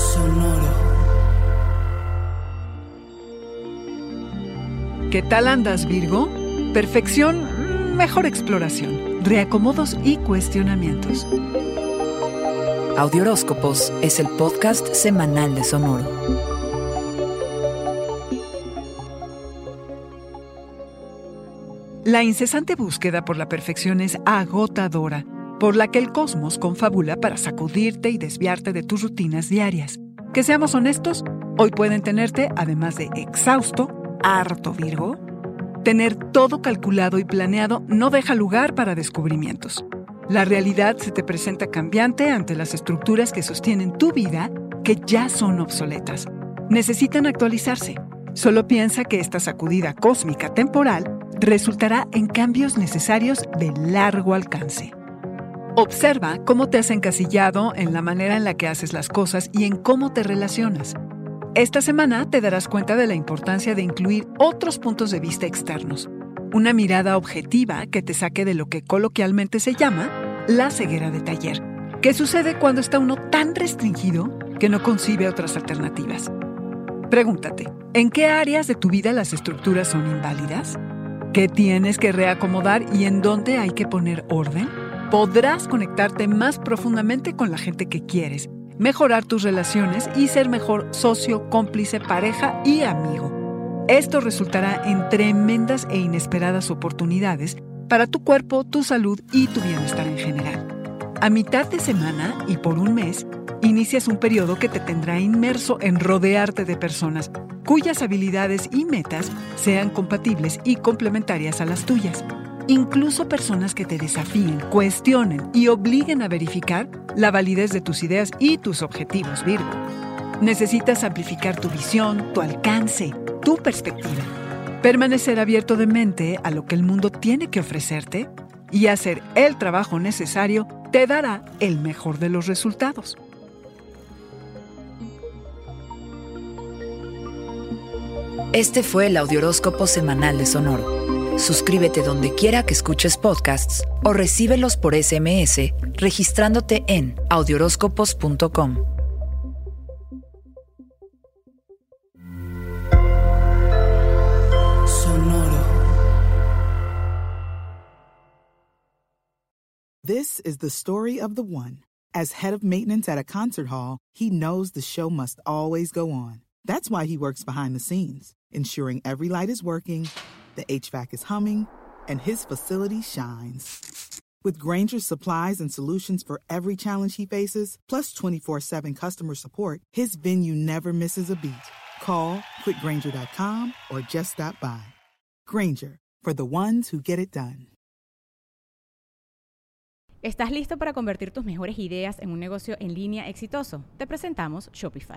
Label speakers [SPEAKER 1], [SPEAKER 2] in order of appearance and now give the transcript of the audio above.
[SPEAKER 1] Sonoro.
[SPEAKER 2] ¿Qué tal andas, Virgo? Perfección, mejor exploración, reacomodos y cuestionamientos.
[SPEAKER 1] Audioróscopos es el podcast semanal de Sonoro.
[SPEAKER 2] La incesante búsqueda por la perfección es agotadora, por la que el cosmos confabula para sacudirte y desviarte de tus rutinas diarias. Que seamos honestos, hoy pueden tenerte, además de exhausto, harto Virgo. Tener todo calculado y planeado no deja lugar para descubrimientos. La realidad se te presenta cambiante ante las estructuras que sostienen tu vida que ya son obsoletas. Necesitan actualizarse. Solo piensa que esta sacudida cósmica temporal resultará en cambios necesarios de largo alcance. Observa cómo te has encasillado en la manera en la que haces las cosas y en cómo te relacionas. Esta semana te darás cuenta de la importancia de incluir otros puntos de vista externos, una mirada objetiva que te saque de lo que coloquialmente se llama la ceguera de taller, que sucede cuando está uno tan restringido que no concibe otras alternativas. Pregúntate, ¿en qué áreas de tu vida las estructuras son inválidas? ¿Qué tienes que reacomodar y en dónde hay que poner orden? Podrás conectarte más profundamente con la gente que quieres, mejorar tus relaciones y ser mejor socio, cómplice, pareja y amigo. Esto resultará en tremendas e inesperadas oportunidades para tu cuerpo, tu salud y tu bienestar en general. A mitad de semana y por un mes, inicias un periodo que te tendrá inmerso en rodearte de personas cuyas habilidades y metas sean compatibles y complementarias a las tuyas. Incluso personas que te desafíen, cuestionen y obliguen a verificar la validez de tus ideas y tus objetivos, Virgo. Necesitas amplificar tu visión, tu alcance, tu perspectiva. Permanecer abierto de mente a lo que el mundo tiene que ofrecerte y hacer el trabajo necesario te dará el mejor de los resultados.
[SPEAKER 1] Este fue el Audioróscopo semanal de Sonoro. Suscríbete donde quiera que escuches podcasts o recíbelos por SMS registrándote en audioróscopos.com. Sonoro.
[SPEAKER 3] This is the story of the one. As head of maintenance at a concert hall, he knows the show must always go on. That's why he works behind the scenes, ensuring every light is working, the HVAC is humming, and his facility shines. With Granger's supplies and solutions for every challenge he faces, plus 24 7 customer support, his venue never misses a beat. Call quickgranger.com or just stop by. Granger, for the ones who get it done.
[SPEAKER 4] ¿Estás listo para convertir tus mejores ideas en un negocio en línea exitoso? Te presentamos Shopify.